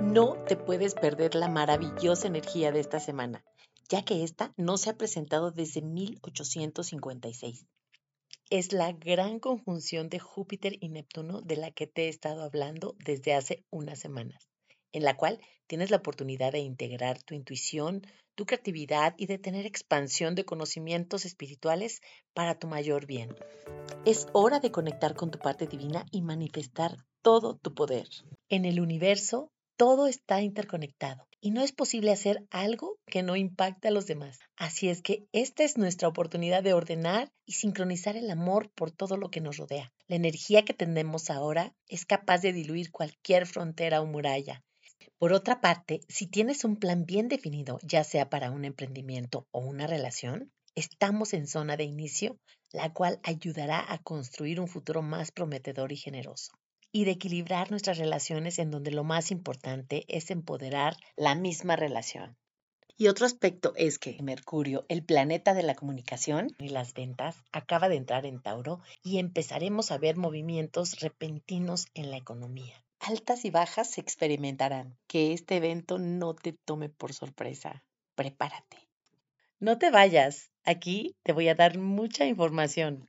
No te puedes perder la maravillosa energía de esta semana, ya que esta no se ha presentado desde 1856. Es la gran conjunción de Júpiter y Neptuno de la que te he estado hablando desde hace unas semanas, en la cual tienes la oportunidad de integrar tu intuición, tu creatividad y de tener expansión de conocimientos espirituales para tu mayor bien. Es hora de conectar con tu parte divina y manifestar todo tu poder. En el universo todo está interconectado y no es posible hacer algo que no impacte a los demás. Así es que esta es nuestra oportunidad de ordenar y sincronizar el amor por todo lo que nos rodea. La energía que tenemos ahora es capaz de diluir cualquier frontera o muralla. Por otra parte, si tienes un plan bien definido, ya sea para un emprendimiento o una relación, estamos en zona de inicio, la cual ayudará a construir un futuro más prometedor y generoso y de equilibrar nuestras relaciones en donde lo más importante es empoderar la misma relación. Y otro aspecto es que Mercurio, el planeta de la comunicación y las ventas, acaba de entrar en Tauro y empezaremos a ver movimientos repentinos en la economía. Altas y bajas se experimentarán. Que este evento no te tome por sorpresa. Prepárate. No te vayas. Aquí te voy a dar mucha información.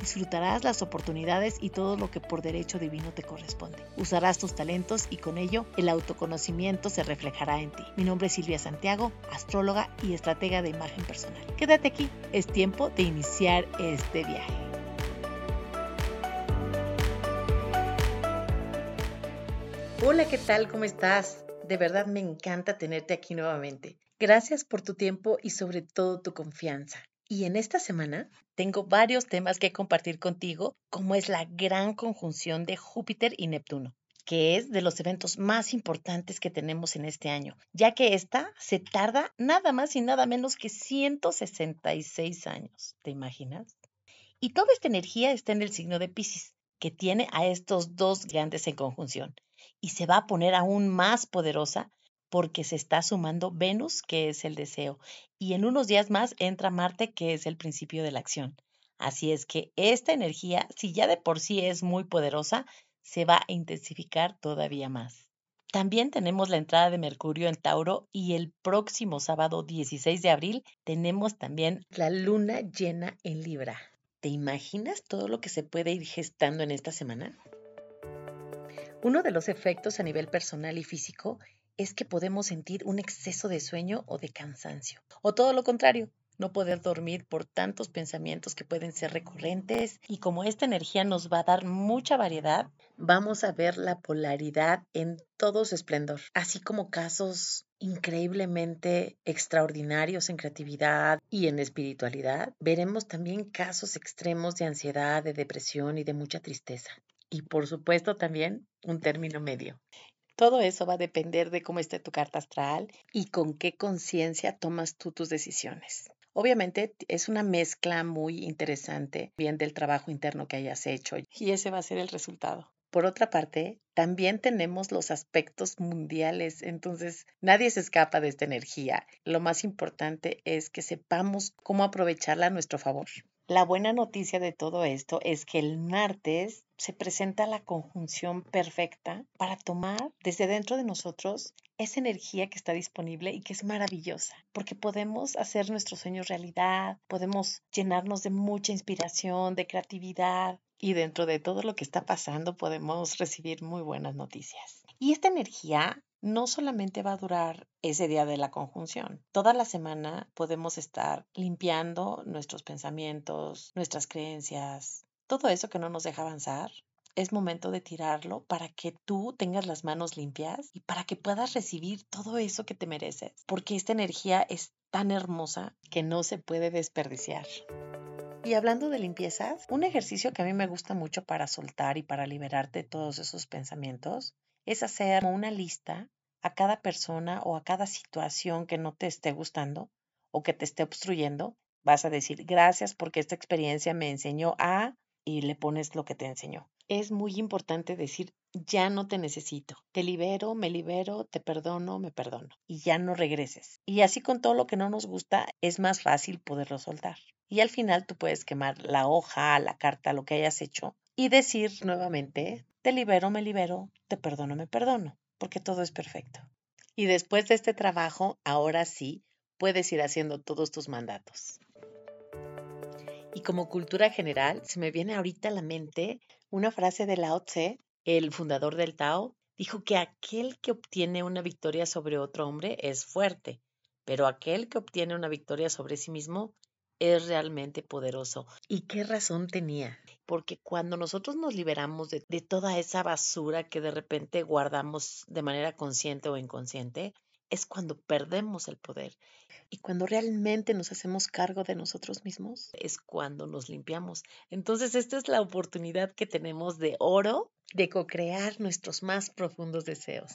Disfrutarás las oportunidades y todo lo que por derecho divino te corresponde. Usarás tus talentos y con ello el autoconocimiento se reflejará en ti. Mi nombre es Silvia Santiago, astróloga y estratega de imagen personal. Quédate aquí, es tiempo de iniciar este viaje. Hola, ¿qué tal? ¿Cómo estás? De verdad me encanta tenerte aquí nuevamente. Gracias por tu tiempo y sobre todo tu confianza. Y en esta semana tengo varios temas que compartir contigo, como es la gran conjunción de Júpiter y Neptuno que es de los eventos más importantes que tenemos en este año, ya que esta se tarda nada más y nada menos que 166 años. ¿Te imaginas? Y toda esta energía está en el signo de Pisces, que tiene a estos dos grandes en conjunción, y se va a poner aún más poderosa porque se está sumando Venus, que es el deseo, y en unos días más entra Marte, que es el principio de la acción. Así es que esta energía, si ya de por sí es muy poderosa, se va a intensificar todavía más. También tenemos la entrada de Mercurio en Tauro y el próximo sábado 16 de abril tenemos también la luna llena en Libra. ¿Te imaginas todo lo que se puede ir gestando en esta semana? Uno de los efectos a nivel personal y físico es que podemos sentir un exceso de sueño o de cansancio. O todo lo contrario, no poder dormir por tantos pensamientos que pueden ser recurrentes y como esta energía nos va a dar mucha variedad, vamos a ver la polaridad en todo su esplendor, así como casos increíblemente extraordinarios en creatividad y en espiritualidad, veremos también casos extremos de ansiedad, de depresión y de mucha tristeza. Y por supuesto también un término medio. Todo eso va a depender de cómo esté tu carta astral y con qué conciencia tomas tú tus decisiones. Obviamente es una mezcla muy interesante, bien del trabajo interno que hayas hecho y ese va a ser el resultado. Por otra parte, también tenemos los aspectos mundiales, entonces nadie se escapa de esta energía. Lo más importante es que sepamos cómo aprovecharla a nuestro favor. La buena noticia de todo esto es que el martes se presenta la conjunción perfecta para tomar desde dentro de nosotros esa energía que está disponible y que es maravillosa, porque podemos hacer nuestros sueños realidad, podemos llenarnos de mucha inspiración, de creatividad y dentro de todo lo que está pasando podemos recibir muy buenas noticias. Y esta energía no solamente va a durar ese día de la conjunción. Toda la semana podemos estar limpiando nuestros pensamientos, nuestras creencias, todo eso que no nos deja avanzar. Es momento de tirarlo para que tú tengas las manos limpias y para que puedas recibir todo eso que te mereces, porque esta energía es tan hermosa que no se puede desperdiciar. Y hablando de limpiezas, un ejercicio que a mí me gusta mucho para soltar y para liberarte de todos esos pensamientos es hacer una lista a cada persona o a cada situación que no te esté gustando o que te esté obstruyendo, vas a decir gracias porque esta experiencia me enseñó a y le pones lo que te enseñó. Es muy importante decir ya no te necesito, te libero, me libero, te perdono, me perdono y ya no regreses. Y así con todo lo que no nos gusta es más fácil poderlo soltar. Y al final tú puedes quemar la hoja, la carta, lo que hayas hecho y decir nuevamente, te libero, me libero, te perdono, me perdono, porque todo es perfecto. Y después de este trabajo, ahora sí, puedes ir haciendo todos tus mandatos. Y como cultura general, se me viene ahorita a la mente una frase de Lao Tse, el fundador del Tao, dijo que aquel que obtiene una victoria sobre otro hombre es fuerte, pero aquel que obtiene una victoria sobre sí mismo es realmente poderoso. ¿Y qué razón tenía? Porque cuando nosotros nos liberamos de, de, toda esa basura que de repente guardamos de manera consciente o inconsciente, es cuando perdemos el poder. Y cuando realmente nos hacemos cargo de nosotros mismos, es cuando nos limpiamos. Entonces, esta es la oportunidad que tenemos de oro de co-crear nuestros más profundos deseos.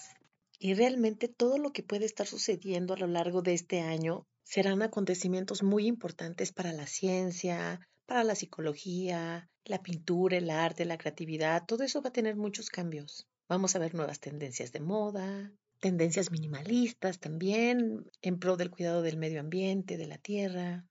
Y realmente todo lo que puede estar sucediendo a lo largo de este año serán acontecimientos muy importantes para la ciencia, para la psicología, la pintura, el arte, la creatividad. Todo eso va a tener muchos cambios. Vamos a ver nuevas tendencias de moda, tendencias minimalistas también en pro del cuidado del medio ambiente, de la tierra.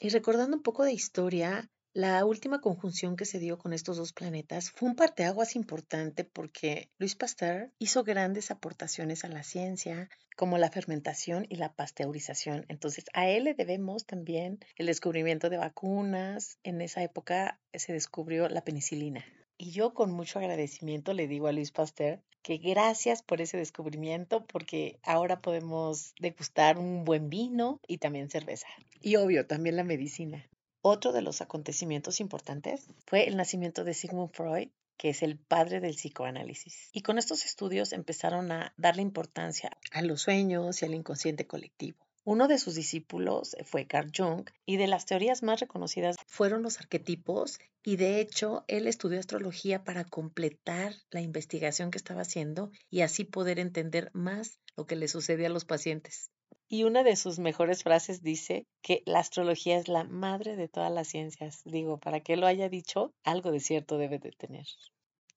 Y recordando un poco de historia, la última conjunción que se dio con estos dos planetas fue un parteaguas importante porque Luis Pasteur hizo grandes aportaciones a la ciencia, como la fermentación y la pasteurización. Entonces, a él le debemos también el descubrimiento de vacunas. En esa época se descubrió la penicilina. Y yo con mucho agradecimiento le digo a Luis Pasteur que gracias por ese descubrimiento porque ahora podemos degustar un buen vino y también cerveza. Y obvio, también la medicina. Otro de los acontecimientos importantes fue el nacimiento de Sigmund Freud, que es el padre del psicoanálisis. Y con estos estudios empezaron a darle importancia a los sueños y al inconsciente colectivo. Uno de sus discípulos fue Carl Jung y de las teorías más reconocidas fueron los arquetipos y de hecho él estudió astrología para completar la investigación que estaba haciendo y así poder entender más lo que le sucede a los pacientes. Y una de sus mejores frases dice que la astrología es la madre de todas las ciencias. Digo, para que lo haya dicho, algo de cierto debe de tener.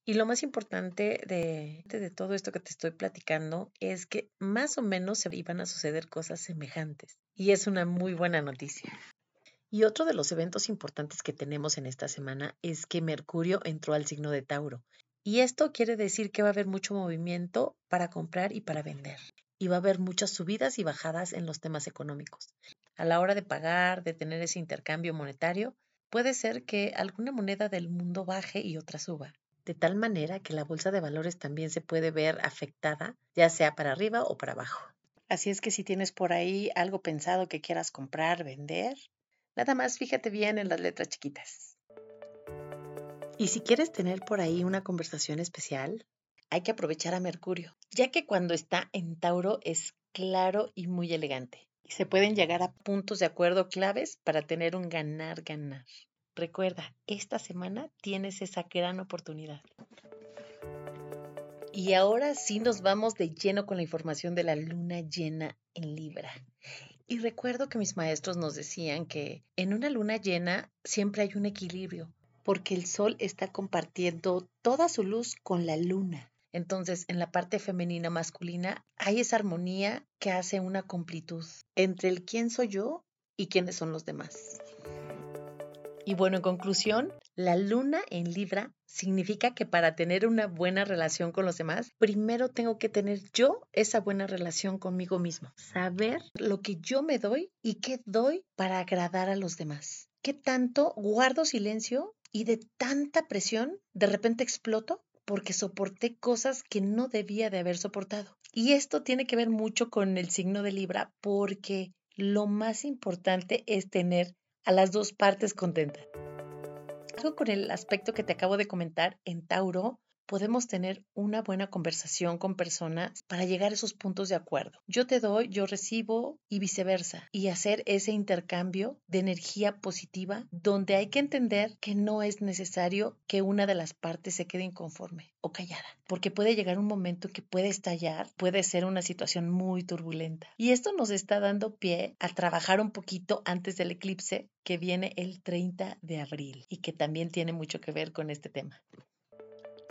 Y lo más importante de, de, todo esto que te estoy platicando es que más o menos se iban a suceder cosas semejantes. Y es una muy buena noticia. Y otro de los eventos importantes que tenemos en esta semana es que Mercurio entró al signo de Tauro. Y esto quiere decir que va a haber mucho movimiento para comprar y para vender y va a haber muchas subidas y bajadas en los temas económicos. A la hora de pagar, de tener ese intercambio monetario, puede ser que alguna moneda del mundo baje y otra suba, de tal manera que la bolsa de valores también se puede ver afectada, ya sea para arriba o para abajo. Así es que si tienes por ahí algo pensado que quieras comprar, vender, nada más fíjate bien en las letras chiquitas. Y si quieres tener por ahí una conversación especial, hay que aprovechar a Mercurio, ya que cuando está en Tauro es claro y muy elegante. Y se pueden llegar a puntos de acuerdo claves para tener un ganar-ganar. Recuerda, esta semana tienes esa gran oportunidad. Y ahora sí nos vamos de lleno con la información de la luna llena en Libra. Y recuerdo que mis maestros nos decían que en una luna llena siempre hay un equilibrio, porque el sol está compartiendo toda su luz con la luna. Entonces, en la parte femenina masculina hay esa armonía que hace una completud entre el quién soy yo y quiénes son los demás. Y bueno, en conclusión, la luna en Libra significa que para tener una buena relación con los demás, primero tengo que tener yo esa buena relación conmigo mismo. Saber lo que yo me doy y qué doy para agradar a los demás. ¿Qué tanto guardo silencio y de tanta presión de repente exploto? Porque soporté cosas que no debía de haber soportado. Y esto tiene que ver mucho con el signo de Libra porque lo más importante es tener a las dos partes contentas. Algo con el aspecto que te acabo de comentar en Tauro podemos tener una buena conversación con personas para llegar a esos puntos de acuerdo. Yo te doy, yo recibo y viceversa. Y hacer ese intercambio de energía positiva donde hay que entender que no es necesario que una de las partes se quede inconforme o callada, porque puede llegar un momento que puede estallar, puede ser una situación muy turbulenta. Y esto nos está dando pie a trabajar un poquito antes del eclipse que viene el 30 de abril y que también tiene mucho que ver con este tema.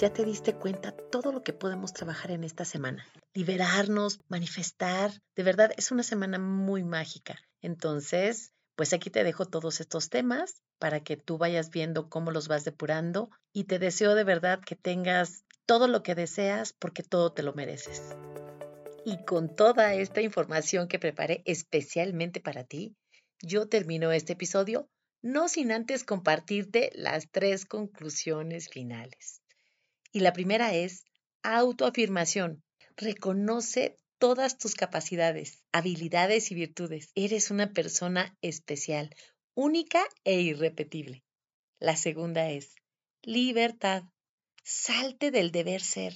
Ya te diste cuenta todo lo que podemos trabajar en esta semana. Liberarnos, manifestar. De verdad, es una semana muy mágica. Entonces, pues aquí te dejo todos estos temas para que tú vayas viendo cómo los vas depurando y te deseo de verdad que tengas todo lo que deseas porque todo te lo mereces. Y con toda esta información que preparé especialmente para ti, yo termino este episodio no sin antes compartirte las tres conclusiones finales. Y la primera es autoafirmación. Reconoce todas tus capacidades, habilidades y virtudes. Eres una persona especial, única e irrepetible. La segunda es libertad. Salte del deber ser.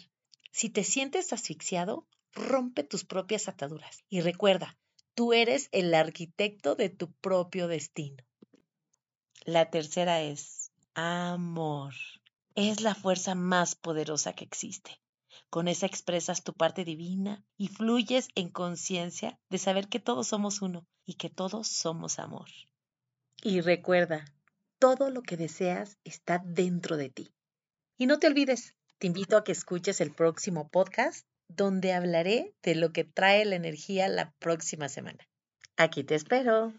Si te sientes asfixiado, rompe tus propias ataduras. Y recuerda, tú eres el arquitecto de tu propio destino. La tercera es amor es la fuerza más poderosa que existe. Con esa expresas tu parte divina y fluyes en conciencia de saber que todos somos uno y que todos somos amor. Y recuerda, todo lo que deseas está dentro de ti. Y no te olvides, te invito a que escuches el próximo podcast donde hablaré de lo que trae la energía la próxima semana. Aquí te espero.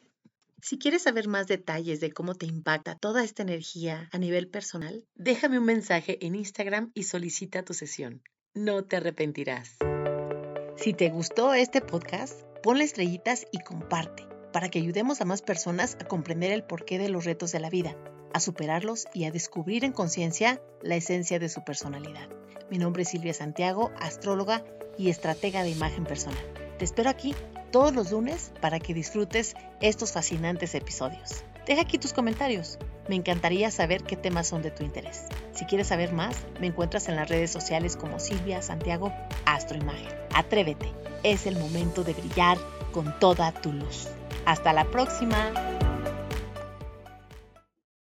Si quieres saber más detalles de cómo te impacta toda esta energía a nivel personal, déjame un mensaje en Instagram y solicita tu sesión. No te arrepentirás. Si te gustó este podcast, ponle estrellitas y comparte para que ayudemos a más personas a comprender el porqué de los retos de la vida, a superarlos y a descubrir en conciencia la esencia de su personalidad. Mi nombre es Silvia Santiago, astróloga y estratega de imagen personal. Te espero aquí todos los lunes para que disfrutes estos fascinantes episodios. Deja aquí tus comentarios. Me encantaría saber qué temas son de tu interés. Si quieres saber más, me encuentras en las redes sociales como Silvia Santiago Astroimagen. Atrévete, es el momento de brillar con toda tu luz. Hasta la próxima.